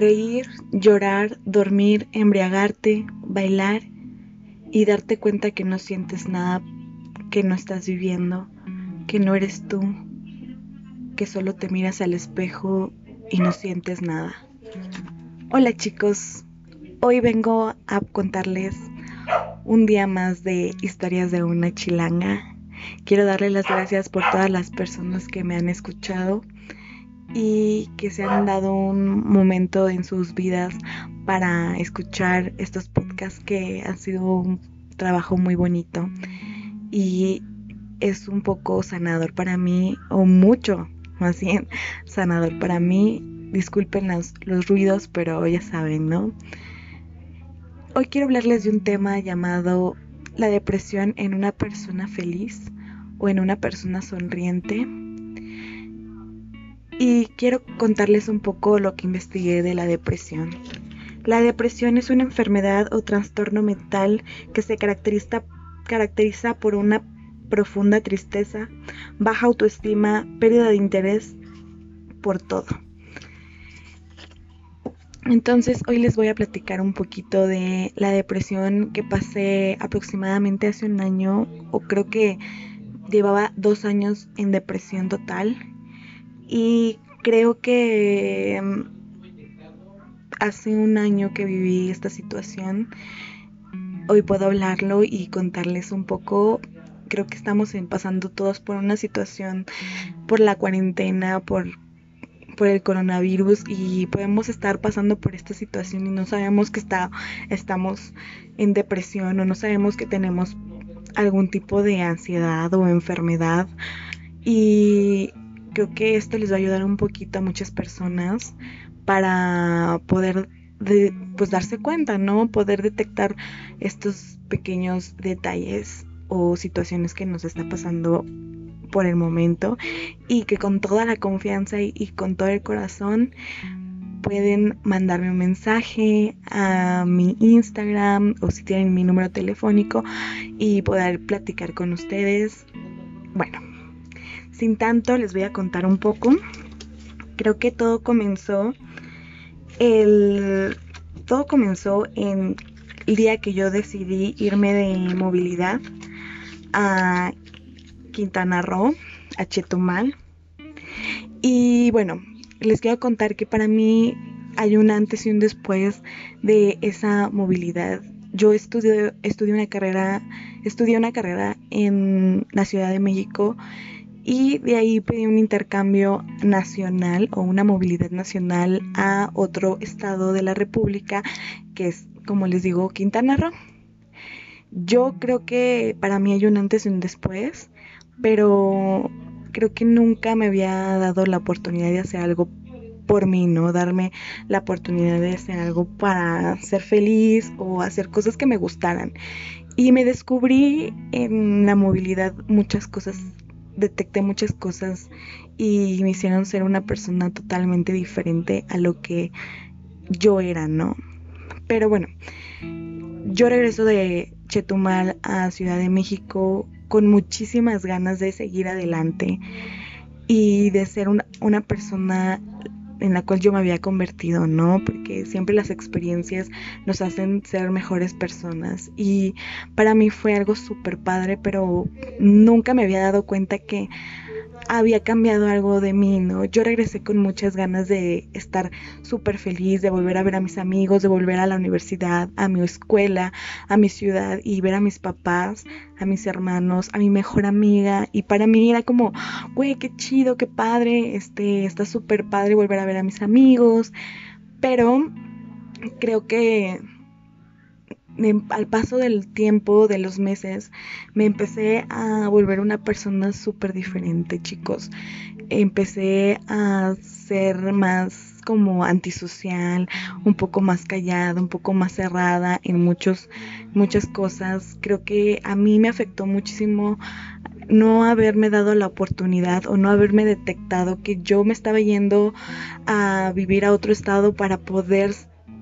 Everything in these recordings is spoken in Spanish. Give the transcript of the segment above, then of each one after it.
Reír, llorar, dormir, embriagarte, bailar y darte cuenta que no sientes nada, que no estás viviendo, que no eres tú, que solo te miras al espejo y no sientes nada. Hola chicos, hoy vengo a contarles un día más de historias de una chilanga. Quiero darles las gracias por todas las personas que me han escuchado y que se han dado un momento en sus vidas para escuchar estos podcasts que han sido un trabajo muy bonito y es un poco sanador para mí o mucho más bien sanador para mí. Disculpen los, los ruidos pero ya saben no hoy quiero hablarles de un tema llamado la depresión en una persona feliz o en una persona sonriente y quiero contarles un poco lo que investigué de la depresión. La depresión es una enfermedad o trastorno mental que se caracteriza, por una profunda tristeza, baja autoestima, pérdida de interés por todo. Entonces hoy les voy a platicar un poquito de la depresión que pasé aproximadamente hace un año o creo que llevaba dos años en depresión total y creo que mm, hace un año que viví esta situación. Hoy puedo hablarlo y contarles un poco. Creo que estamos pasando todos por una situación, por la cuarentena, por, por el coronavirus y podemos estar pasando por esta situación y no sabemos que está, estamos en depresión o no sabemos que tenemos algún tipo de ansiedad o enfermedad. Y creo que esto les va a ayudar un poquito a muchas personas para poder pues darse cuenta, ¿no? Poder detectar estos pequeños detalles o situaciones que nos está pasando por el momento y que con toda la confianza y, y con todo el corazón pueden mandarme un mensaje a mi Instagram o si tienen mi número telefónico y poder platicar con ustedes. Bueno, sin tanto, les voy a contar un poco. Creo que todo comenzó el todo comenzó en el día que yo decidí irme de movilidad a Quintana Roo, a Chetumal. Y bueno, les quiero contar que para mí hay un antes y un después de esa movilidad. Yo estudié, estudié una carrera, estudié una carrera en la Ciudad de México y de ahí pedí un intercambio nacional o una movilidad nacional a otro estado de la República, que es, como les digo, Quintana Roo. Yo creo que para mí hay un antes y un después, pero creo que nunca me había dado la oportunidad de hacer algo por mí, ¿no? Darme la oportunidad de hacer algo para ser feliz o hacer cosas que me gustaran. Y me descubrí en la movilidad muchas cosas detecté muchas cosas y me hicieron ser una persona totalmente diferente a lo que yo era, ¿no? Pero bueno, yo regreso de Chetumal a Ciudad de México con muchísimas ganas de seguir adelante y de ser una, una persona en la cual yo me había convertido, ¿no? Porque siempre las experiencias nos hacen ser mejores personas y para mí fue algo súper padre, pero nunca me había dado cuenta que había cambiado algo de mí, ¿no? Yo regresé con muchas ganas de estar súper feliz, de volver a ver a mis amigos, de volver a la universidad, a mi escuela, a mi ciudad y ver a mis papás, a mis hermanos, a mi mejor amiga. Y para mí era como, güey, qué chido, qué padre, este, está súper padre volver a ver a mis amigos. Pero creo que al paso del tiempo, de los meses, me empecé a volver una persona súper diferente, chicos. Empecé a ser más como antisocial, un poco más callada, un poco más cerrada en muchos, muchas cosas. Creo que a mí me afectó muchísimo no haberme dado la oportunidad o no haberme detectado que yo me estaba yendo a vivir a otro estado para poder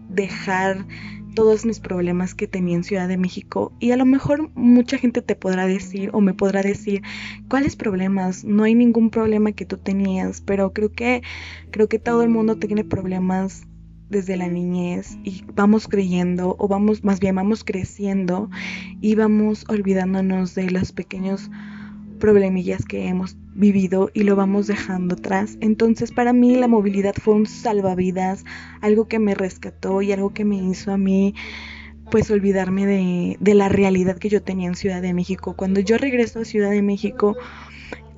dejar todos mis problemas que tenía en Ciudad de México y a lo mejor mucha gente te podrá decir o me podrá decir cuáles problemas no hay ningún problema que tú tenías pero creo que creo que todo el mundo tiene problemas desde la niñez y vamos creyendo o vamos más bien vamos creciendo y vamos olvidándonos de los pequeños problemillas que hemos vivido y lo vamos dejando atrás. Entonces para mí la movilidad fue un salvavidas, algo que me rescató y algo que me hizo a mí pues olvidarme de, de la realidad que yo tenía en Ciudad de México. Cuando yo regreso a Ciudad de México,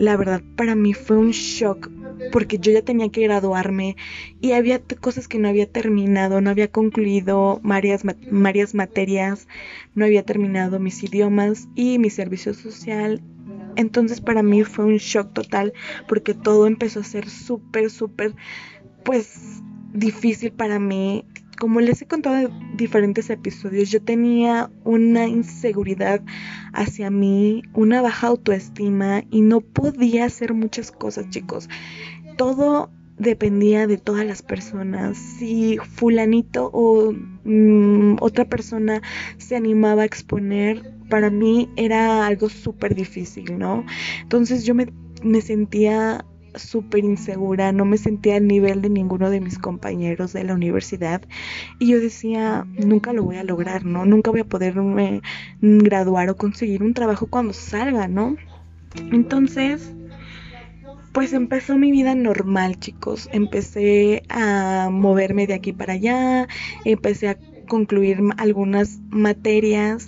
la verdad para mí fue un shock porque yo ya tenía que graduarme y había cosas que no había terminado, no había concluido varias, varias materias, no había terminado mis idiomas y mi servicio social. Entonces para mí fue un shock total porque todo empezó a ser súper, súper, pues difícil para mí como les he contado en diferentes episodios, yo tenía una inseguridad hacia mí, una baja autoestima y no podía hacer muchas cosas, chicos. Todo dependía de todas las personas. Si fulanito o mm, otra persona se animaba a exponer, para mí era algo súper difícil, ¿no? Entonces yo me, me sentía súper insegura, no me sentía al nivel de ninguno de mis compañeros de la universidad y yo decía, nunca lo voy a lograr, ¿no? Nunca voy a poderme graduar o conseguir un trabajo cuando salga, ¿no? Entonces, pues empezó mi vida normal, chicos. Empecé a moverme de aquí para allá, empecé a concluir algunas materias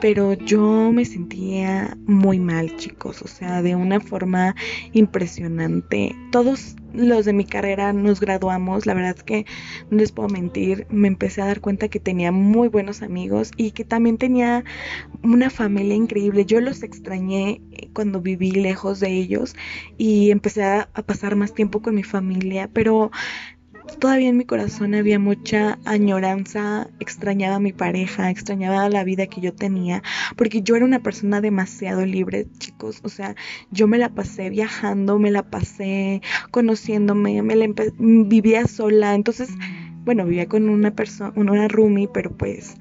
pero yo me sentía muy mal, chicos, o sea, de una forma impresionante. Todos los de mi carrera nos graduamos, la verdad es que no les puedo mentir, me empecé a dar cuenta que tenía muy buenos amigos y que también tenía una familia increíble. Yo los extrañé cuando viví lejos de ellos y empecé a, a pasar más tiempo con mi familia, pero todavía en mi corazón había mucha añoranza, extrañaba a mi pareja, extrañaba la vida que yo tenía, porque yo era una persona demasiado libre, chicos, o sea, yo me la pasé viajando, me la pasé conociéndome, me la vivía sola, entonces, bueno, vivía con una persona, una roomie, pero pues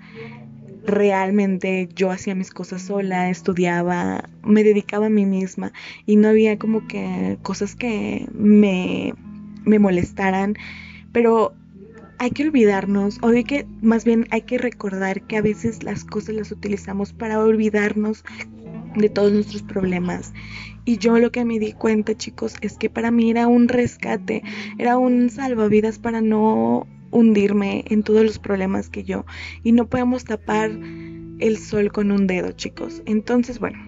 realmente yo hacía mis cosas sola, estudiaba, me dedicaba a mí misma y no había como que cosas que me, me molestaran pero hay que olvidarnos, o hay que, más bien hay que recordar que a veces las cosas las utilizamos para olvidarnos de todos nuestros problemas. Y yo lo que me di cuenta, chicos, es que para mí era un rescate, era un salvavidas para no hundirme en todos los problemas que yo. Y no podemos tapar el sol con un dedo, chicos. Entonces, bueno,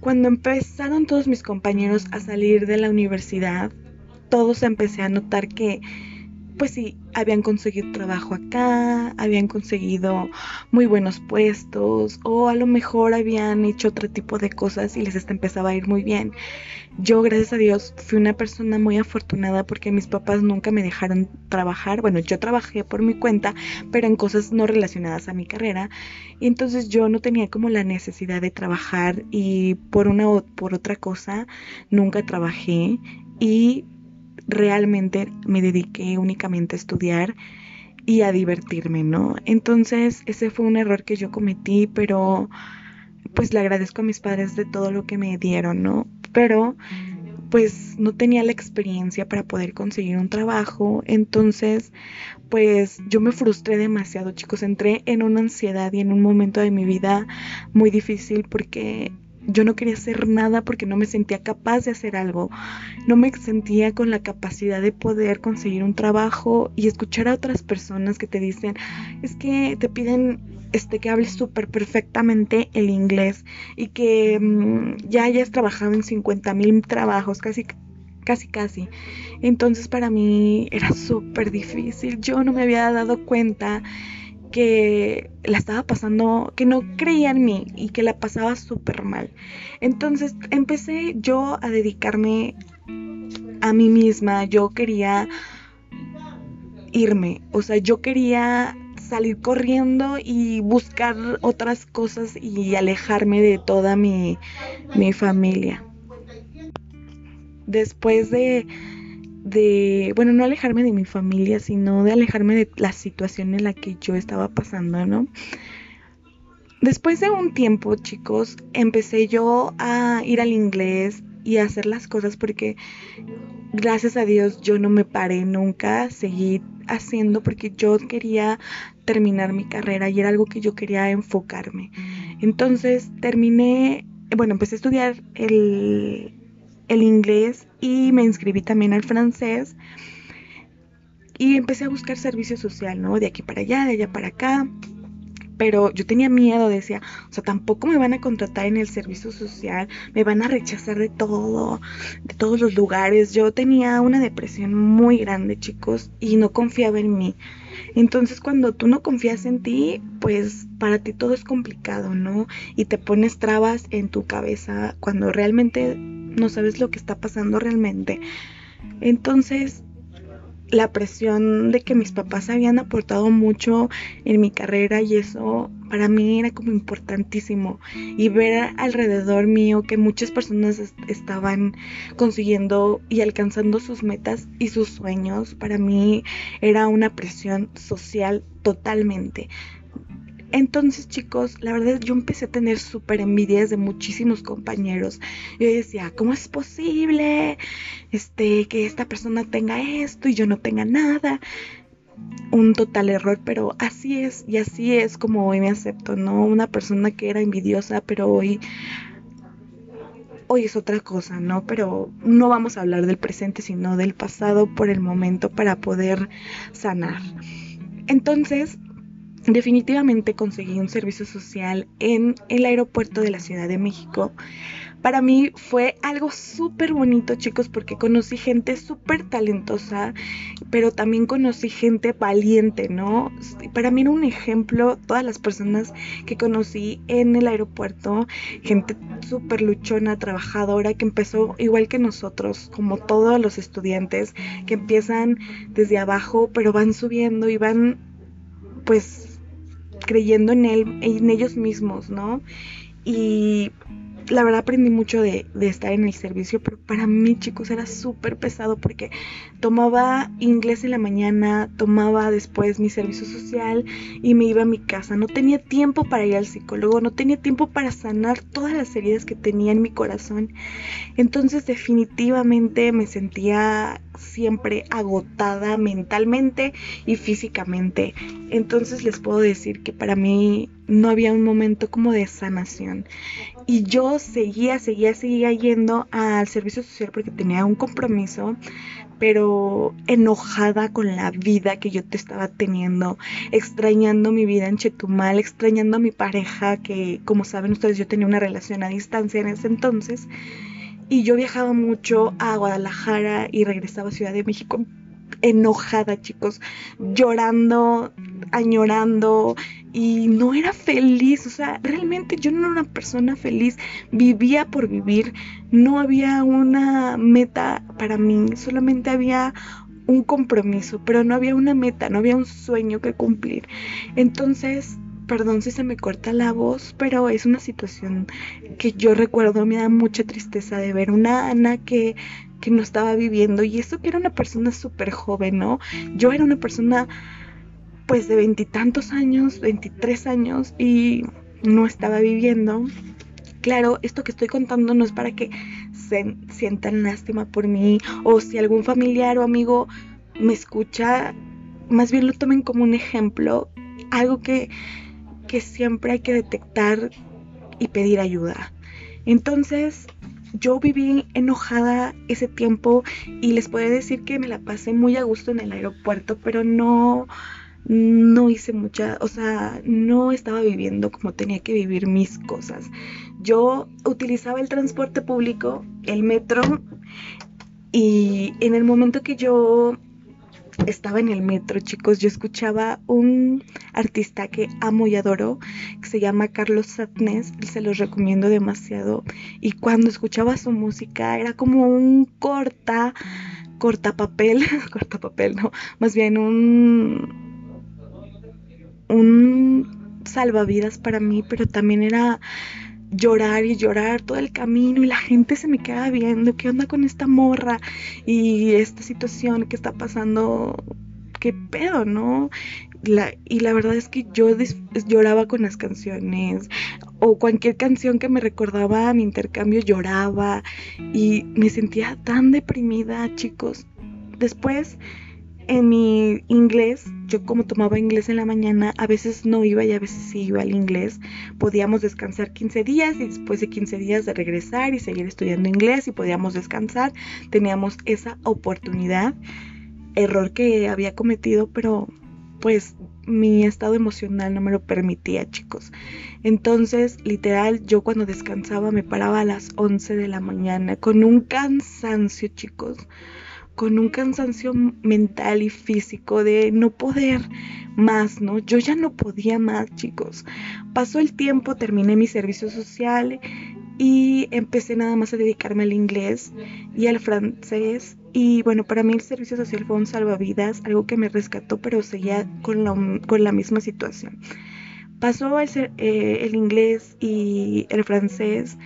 cuando empezaron todos mis compañeros a salir de la universidad, todos empecé a notar que pues sí, habían conseguido trabajo acá, habían conseguido muy buenos puestos o a lo mejor habían hecho otro tipo de cosas y les empezaba a ir muy bien. Yo, gracias a Dios, fui una persona muy afortunada porque mis papás nunca me dejaron trabajar. Bueno, yo trabajé por mi cuenta, pero en cosas no relacionadas a mi carrera. Y entonces yo no tenía como la necesidad de trabajar y por una o por otra cosa nunca trabajé. Y realmente me dediqué únicamente a estudiar y a divertirme, ¿no? Entonces ese fue un error que yo cometí, pero pues le agradezco a mis padres de todo lo que me dieron, ¿no? Pero pues no tenía la experiencia para poder conseguir un trabajo, entonces pues yo me frustré demasiado, chicos, entré en una ansiedad y en un momento de mi vida muy difícil porque yo no quería hacer nada porque no me sentía capaz de hacer algo. No me sentía con la capacidad de poder conseguir un trabajo y escuchar a otras personas que te dicen, es que te piden este que hables súper perfectamente el inglés y que mm, ya hayas trabajado en 50 mil trabajos, casi casi casi. Entonces para mí era súper difícil. Yo no me había dado cuenta que la estaba pasando, que no creía en mí y que la pasaba súper mal. Entonces empecé yo a dedicarme a mí misma, yo quería irme, o sea, yo quería salir corriendo y buscar otras cosas y alejarme de toda mi, mi familia. Después de de, bueno, no alejarme de mi familia, sino de alejarme de la situación en la que yo estaba pasando, ¿no? Después de un tiempo, chicos, empecé yo a ir al inglés y hacer las cosas porque gracias a Dios yo no me paré nunca, seguí haciendo porque yo quería terminar mi carrera y era algo que yo quería enfocarme. Entonces terminé, bueno, empecé a estudiar el, el inglés y me inscribí también al francés y empecé a buscar servicio social, ¿no? De aquí para allá, de allá para acá pero yo tenía miedo, decía, o sea, tampoco me van a contratar en el servicio social, me van a rechazar de todo, de todos los lugares. Yo tenía una depresión muy grande, chicos, y no confiaba en mí. Entonces, cuando tú no confías en ti, pues para ti todo es complicado, ¿no? Y te pones trabas en tu cabeza cuando realmente no sabes lo que está pasando realmente. Entonces, la presión de que mis papás habían aportado mucho en mi carrera y eso para mí era como importantísimo y ver alrededor mío que muchas personas estaban consiguiendo y alcanzando sus metas y sus sueños para mí era una presión social totalmente entonces, chicos, la verdad yo empecé a tener súper envidias de muchísimos compañeros. Yo decía, ¿cómo es posible este, que esta persona tenga esto y yo no tenga nada? Un total error, pero así es, y así es como hoy me acepto, ¿no? Una persona que era envidiosa, pero hoy hoy es otra cosa, ¿no? Pero no vamos a hablar del presente, sino del pasado por el momento para poder sanar. Entonces, definitivamente conseguí un servicio social en el aeropuerto de la Ciudad de México. Para mí fue algo súper bonito, chicos, porque conocí gente súper talentosa, pero también conocí gente valiente, ¿no? Para mí era un ejemplo todas las personas que conocí en el aeropuerto, gente súper luchona, trabajadora, que empezó igual que nosotros, como todos los estudiantes, que empiezan desde abajo, pero van subiendo y van, pues, creyendo en, él, en ellos mismos, ¿no? Y la verdad aprendí mucho de, estar en el servicio, pero para mí, chicos, era súper pesado porque tomaba inglés en la mañana, tomaba después mi servicio social y me iba a mi casa. No tenía tiempo para ir al psicólogo, no tenía tiempo para sanar todas las heridas que tenía en mi corazón. Entonces definitivamente me sentía siempre agotada mentalmente y físicamente. Entonces les puedo decir que para mí no había un momento como de sanación. Y yo seguía, seguía, seguía yendo al servicio social porque tenía un compromiso, pero enojada con la vida que yo te estaba teniendo, extrañando mi vida en Chetumal, extrañando a mi pareja, que como saben ustedes yo tenía una relación a distancia en ese entonces. Y yo viajaba mucho a Guadalajara y regresaba a Ciudad de México enojada, chicos, llorando, añorando y no era feliz, o sea, realmente yo no era una persona feliz, vivía por vivir, no había una meta para mí, solamente había un compromiso, pero no había una meta, no había un sueño que cumplir. Entonces, Perdón si se me corta la voz, pero es una situación que yo recuerdo, me da mucha tristeza de ver una Ana que, que no estaba viviendo y eso que era una persona súper joven, ¿no? Yo era una persona pues de veintitantos años, veintitrés años y no estaba viviendo. Claro, esto que estoy contando no es para que se sientan lástima por mí o si algún familiar o amigo me escucha, más bien lo tomen como un ejemplo, algo que que siempre hay que detectar y pedir ayuda. Entonces, yo viví enojada ese tiempo y les puedo decir que me la pasé muy a gusto en el aeropuerto, pero no no hice mucha, o sea, no estaba viviendo como tenía que vivir mis cosas. Yo utilizaba el transporte público, el metro, y en el momento que yo estaba en el metro, chicos, yo escuchaba un artista que amo y adoro, que se llama Carlos Satnes, se los recomiendo demasiado. Y cuando escuchaba su música era como un corta, corta papel, corta papel, no, más bien un un salvavidas para mí, pero también era llorar y llorar todo el camino y la gente se me queda viendo qué onda con esta morra y esta situación que está pasando, qué pedo, ¿no? y la verdad es que yo lloraba con las canciones o cualquier canción que me recordaba a mi intercambio lloraba y me sentía tan deprimida, chicos. Después, en mi inglés, yo como tomaba inglés en la mañana, a veces no iba y a veces sí iba al inglés. Podíamos descansar 15 días y después de 15 días de regresar y seguir estudiando inglés y podíamos descansar. Teníamos esa oportunidad. Error que había cometido, pero pues mi estado emocional no me lo permitía, chicos. Entonces, literal, yo cuando descansaba me paraba a las 11 de la mañana con un cansancio, chicos, con un cansancio mental y físico de no poder más, ¿no? Yo ya no podía más, chicos. Pasó el tiempo, terminé mi servicio social y empecé nada más a dedicarme al inglés y al francés y bueno, para mí el servicio social fue un salvavidas, algo que me rescató, pero seguía con la, con la misma situación. Pasó el, eh, el inglés y el francés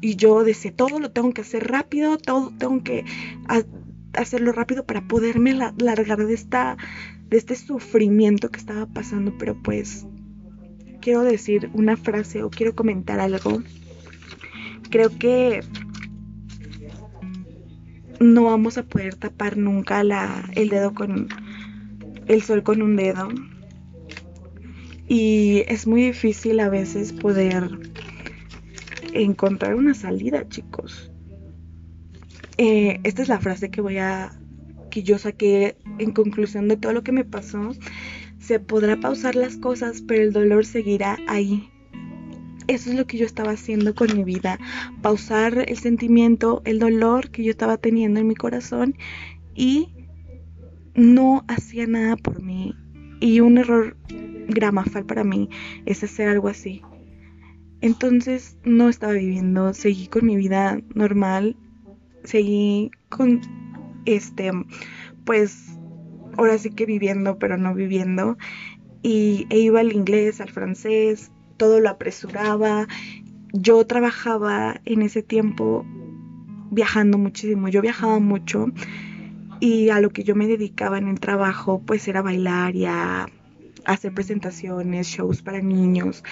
y yo decía, todo lo tengo que hacer rápido, todo tengo que hacerlo rápido para poderme largar de, esta, de este sufrimiento que estaba pasando, pero pues quiero decir una frase o quiero comentar algo. Creo que no vamos a poder tapar nunca la, el dedo con el sol con un dedo. Y es muy difícil a veces poder encontrar una salida, chicos. Eh, esta es la frase que voy a que yo saqué en conclusión de todo lo que me pasó. Se podrá pausar las cosas, pero el dolor seguirá ahí eso es lo que yo estaba haciendo con mi vida, pausar el sentimiento, el dolor que yo estaba teniendo en mi corazón y no hacía nada por mí. Y un error gramafal para mí es hacer algo así. Entonces no estaba viviendo, seguí con mi vida normal, seguí con este, pues ahora sí que viviendo, pero no viviendo. Y e iba al inglés, al francés, todo lo apresuraba. Yo trabajaba en ese tiempo viajando muchísimo, yo viajaba mucho y a lo que yo me dedicaba en el trabajo pues era bailar y hacer presentaciones, shows para niños,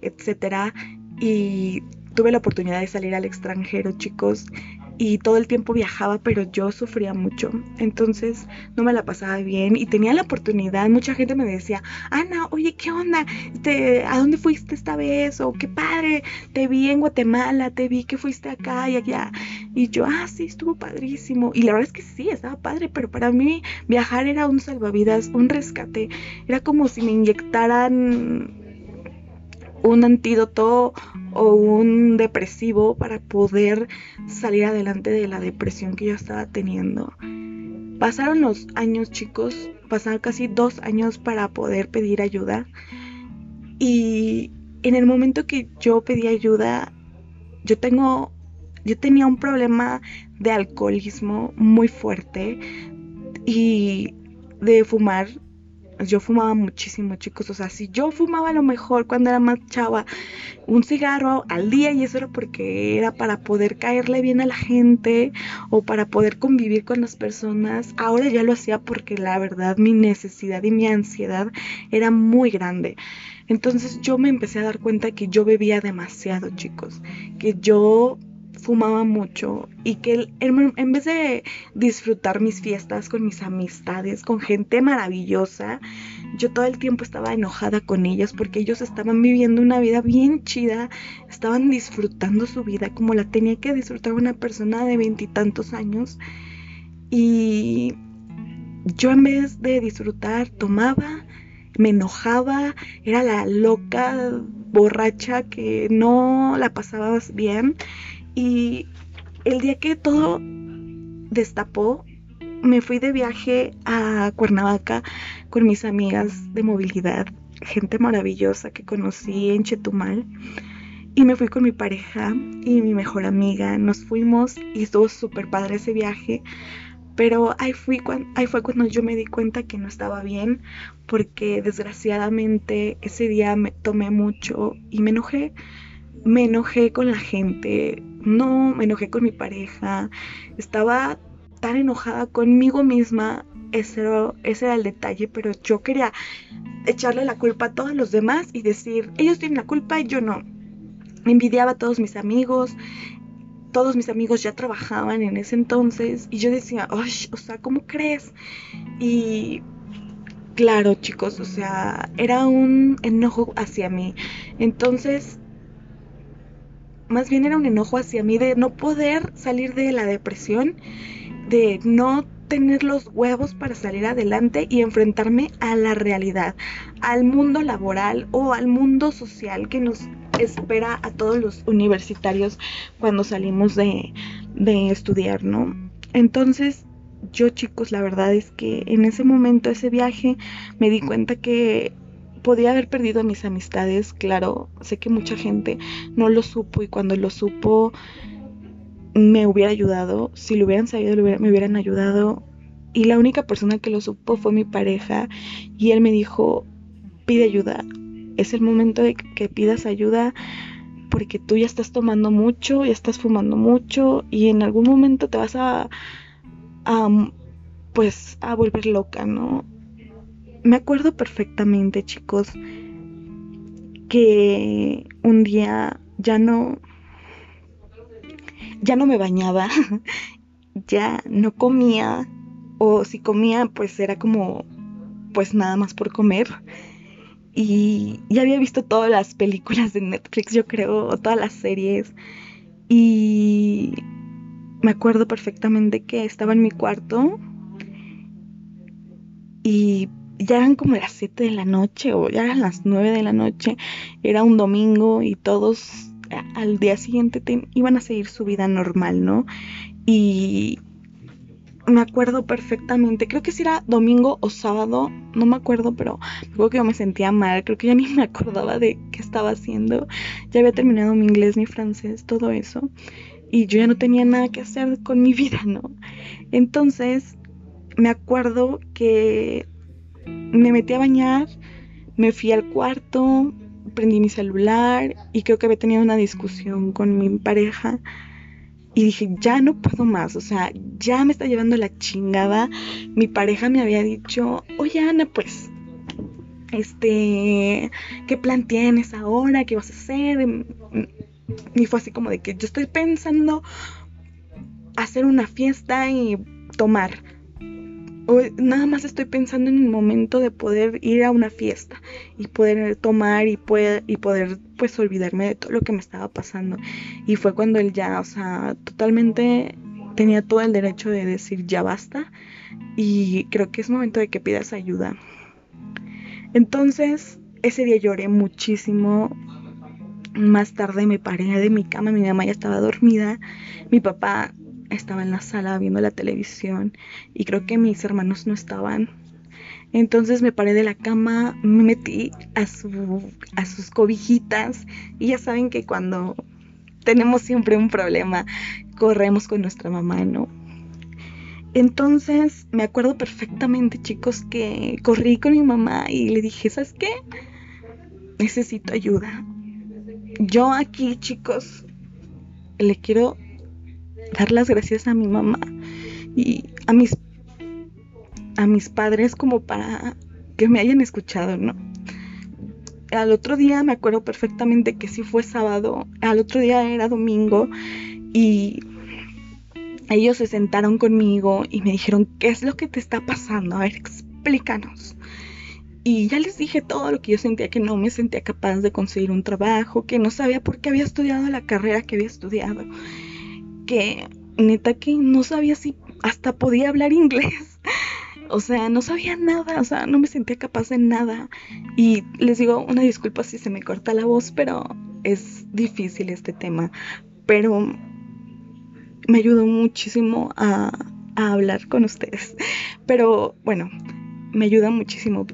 etcétera. Y tuve la oportunidad de salir al extranjero, chicos, y todo el tiempo viajaba, pero yo sufría mucho. Entonces no me la pasaba bien y tenía la oportunidad. Mucha gente me decía, Ana, oye, ¿qué onda? ¿Te, ¿A dónde fuiste esta vez? O qué padre, te vi en Guatemala, te vi que fuiste acá y allá. Y yo, ah, sí, estuvo padrísimo. Y la verdad es que sí, estaba padre, pero para mí viajar era un salvavidas, un rescate. Era como si me inyectaran un antídoto o un depresivo para poder salir adelante de la depresión que yo estaba teniendo. Pasaron los años, chicos, pasaron casi dos años para poder pedir ayuda. Y en el momento que yo pedí ayuda, yo tengo, yo tenía un problema de alcoholismo muy fuerte y de fumar yo fumaba muchísimo, chicos. O sea, si yo fumaba a lo mejor cuando era más chava un cigarro al día y eso era porque era para poder caerle bien a la gente o para poder convivir con las personas. Ahora ya lo hacía porque la verdad mi necesidad y mi ansiedad era muy grande. Entonces yo me empecé a dar cuenta que yo bebía demasiado, chicos. Que yo fumaba mucho y que en vez de disfrutar mis fiestas con mis amistades, con gente maravillosa, yo todo el tiempo estaba enojada con ellos porque ellos estaban viviendo una vida bien chida, estaban disfrutando su vida como la tenía que disfrutar una persona de veintitantos años. Y yo en vez de disfrutar tomaba, me enojaba, era la loca borracha que no la pasabas bien y el día que todo destapó, me fui de viaje a Cuernavaca con mis amigas de movilidad, gente maravillosa que conocí en Chetumal. Y me fui con mi pareja y mi mejor amiga. Nos fuimos y estuvo súper padre ese viaje. Pero ahí, fui, fue cuando yo me di cuenta que no estaba bien porque desgraciadamente ese día me tomé mucho y me enojé me enojé con la gente, no me enojé con mi pareja, estaba tan enojada conmigo misma, ese era, el detalle, pero yo quería echarle la culpa a todos los demás y decir, ellos tienen la culpa y yo no. Envidiaba a todos mis amigos, todos mis amigos ya trabajaban en ese entonces y yo decía, o sea, ¿cómo crees? Y claro, chicos, o sea, era un enojo hacia mí. Entonces, más bien era un enojo hacia mí de no poder salir de la depresión, de no tener los huevos para salir adelante y enfrentarme a la realidad, al mundo laboral o al mundo social que nos espera a todos los universitarios cuando salimos de, de estudiar, ¿no? Entonces, yo chicos, la verdad es que en ese momento, ese viaje, me di cuenta que podía haber perdido mis amistades, claro, sé que mucha gente no lo supo y cuando lo supo me hubiera ayudado, si lo hubieran sabido me hubieran ayudado. Y la única persona que lo supo fue mi pareja y él me dijo, pide ayuda, es el momento de que pidas ayuda porque tú ya estás tomando mucho, ya estás fumando mucho y en algún momento te vas a, a pues a volver loca, ¿no? Me acuerdo perfectamente, chicos, que un día ya no ya no me bañaba, ya no comía, o si comía, pues era como, pues nada más por comer. Y ya había visto todas las películas de Netflix, yo creo, o todas las series. Y me acuerdo perfectamente que estaba en mi cuarto y ya eran como las 7 de la noche o ya eran las 9 de la noche. Era un domingo y todos al día siguiente iban a seguir su vida normal, ¿no? Y me acuerdo perfectamente, creo que si era domingo o sábado, no me acuerdo, pero creo que yo me sentía mal, creo que ya ni me acordaba de qué estaba haciendo. Ya había terminado mi inglés, mi francés, todo eso. Y yo ya no tenía nada que hacer con mi vida, ¿no? Entonces, me acuerdo que me metí a bañar, me fui al cuarto, prendí mi celular y creo que había tenido una discusión con mi pareja y dije, ya no puedo más, o sea, ya me está llevando la chingada. Mi pareja me había dicho, oye Ana, pues, este, ¿qué plan tienes ahora? ¿Qué vas a hacer? Y fue así como de que yo estoy pensando hacer una fiesta y tomar nada más estoy pensando en el momento de poder ir a una fiesta y poder tomar y, poder, y poder pues olvidarme de todo lo que me estaba pasando. Y fue cuando él ya, o sea, totalmente tenía todo el derecho de decir ya basta y creo que es momento de que pidas ayuda. Entonces, ese día lloré muchísimo. Más tarde me paré de mi cama, mi mamá ya estaba dormida, mi papá estaba en la sala viendo la televisión y creo que mis hermanos no estaban. Entonces me paré de la cama, me metí a, su, a sus cobijitas y ya saben que cuando tenemos siempre un problema, corremos con nuestra mamá, ¿no? Entonces me acuerdo perfectamente, chicos, que corrí con mi mamá y le dije, ¿sabes qué? Necesito ayuda. Yo aquí, chicos, le quiero dar las gracias a mi mamá y a mis a mis padres como para que me hayan escuchado, ¿no? Al otro día me acuerdo perfectamente que sí fue sábado, al otro día era domingo y ellos se sentaron conmigo y me dijeron, ¿qué es lo que te está pasando? A ver, explícanos. Y ya les dije todo lo que yo sentía, que no me sentía capaz de conseguir un trabajo, que no sabía por qué había estudiado la carrera que había estudiado que neta que no sabía si hasta podía hablar inglés. O sea, no sabía nada, o sea, no me sentía capaz de nada. Y les digo una disculpa si se me corta la voz, pero es difícil este tema. Pero me ayudó muchísimo a, a hablar con ustedes. Pero bueno, me ayuda muchísimo.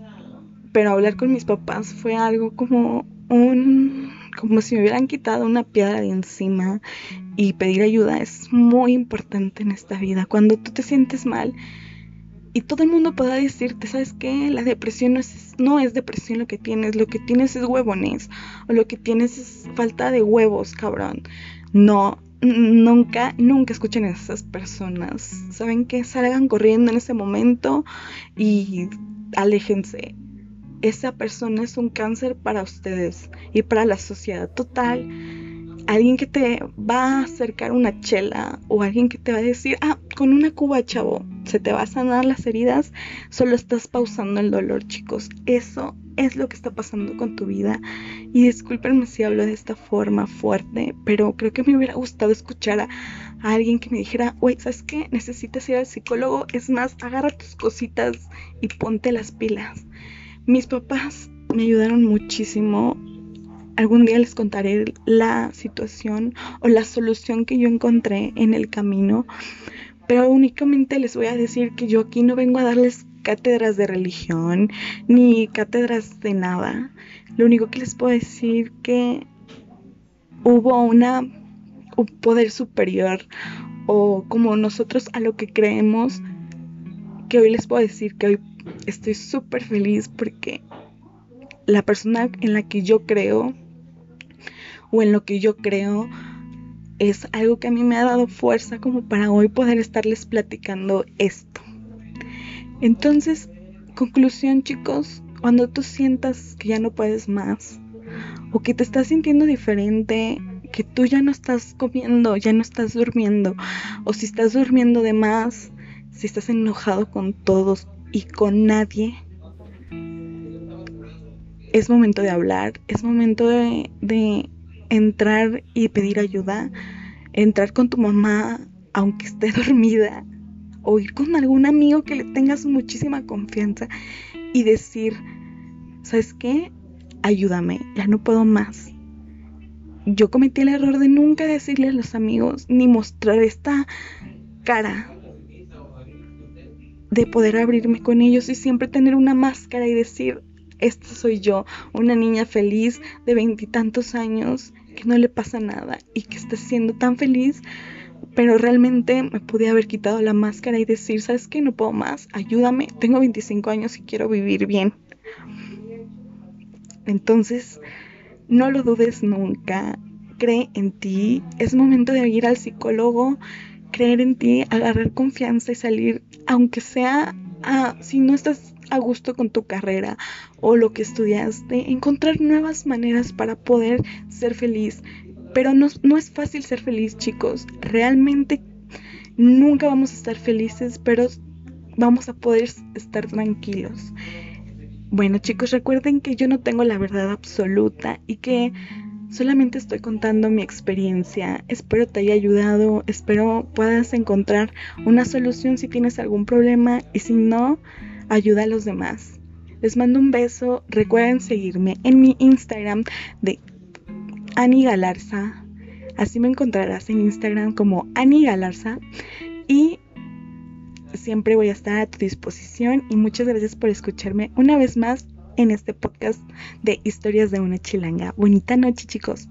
Pero hablar con mis papás fue algo como un como si me hubieran quitado una piedra de encima y pedir ayuda es muy importante en esta vida. Cuando tú te sientes mal y todo el mundo pueda decirte, ¿sabes qué? La depresión no es, no es depresión lo que tienes, lo que tienes es huevones o lo que tienes es falta de huevos, cabrón. No, nunca, nunca escuchen a esas personas. ¿Saben qué? Salgan corriendo en ese momento y aléjense esa persona es un cáncer para ustedes y para la sociedad total. Alguien que te va a acercar una chela o alguien que te va a decir, ah, con una cuba, chavo, se te va a sanar las heridas, solo estás pausando el dolor, chicos. Eso es lo que está pasando con tu vida. Y discúlpenme si hablo de esta forma fuerte, pero creo que me hubiera gustado escuchar a, alguien que me dijera, güey, ¿sabes qué? Necesitas ir al psicólogo. Es más, agarra tus cositas y ponte las pilas. Mis papás me ayudaron muchísimo. Algún día les contaré la situación o la solución que yo encontré en el camino, pero únicamente les voy a decir que yo aquí no vengo a darles cátedras de religión ni cátedras de nada. Lo único que les puedo decir que hubo una un poder superior o como nosotros a lo que creemos que hoy les puedo decir que hoy estoy súper feliz porque la persona en la que yo creo o en lo que yo creo es algo que a mí me ha dado fuerza como para hoy poder estarles platicando esto. Entonces, conclusión chicos, cuando tú sientas que ya no puedes más o que te estás sintiendo diferente, que tú ya no estás comiendo, ya no estás durmiendo o si estás durmiendo de más, si estás enojado con todos y con nadie, es momento de hablar, es momento de, entrar y pedir ayuda, entrar con tu mamá aunque esté dormida, o ir con algún amigo que le tengas muchísima confianza y decir, ¿sabes qué? Ayúdame, ya no puedo más. Yo cometí el error de nunca decirle a los amigos ni mostrar esta cara de poder abrirme con ellos y siempre tener una máscara y decir, esta soy yo, una niña feliz de veintitantos años, que no le pasa nada y que está siendo tan feliz, pero realmente me pude haber quitado la máscara y decir, ¿sabes qué? No puedo más, ayúdame, tengo 25 años y quiero vivir bien. Entonces, no lo dudes nunca, cree en ti, es momento de ir al psicólogo, creer en ti, agarrar confianza y salir, aunque sea, si no estás a gusto con tu carrera o lo que estudiaste, encontrar nuevas maneras para poder ser feliz. Pero no, no es fácil ser feliz, chicos. Realmente nunca vamos a estar felices, pero vamos a poder estar tranquilos. Bueno chicos, recuerden que yo no tengo la verdad absoluta y que Solamente estoy contando mi experiencia. Espero te haya ayudado. Espero puedas encontrar una solución si tienes algún problema y si no, ayuda a los demás. Les mando un beso. Recuerden seguirme en mi Instagram de Ani Galarza. Así me encontrarás en Instagram como Ani Galarza. Y siempre voy a estar a tu disposición. Y muchas gracias por escucharme una vez más en este podcast de Historias de una Chilanga. Bonita noche, chicos.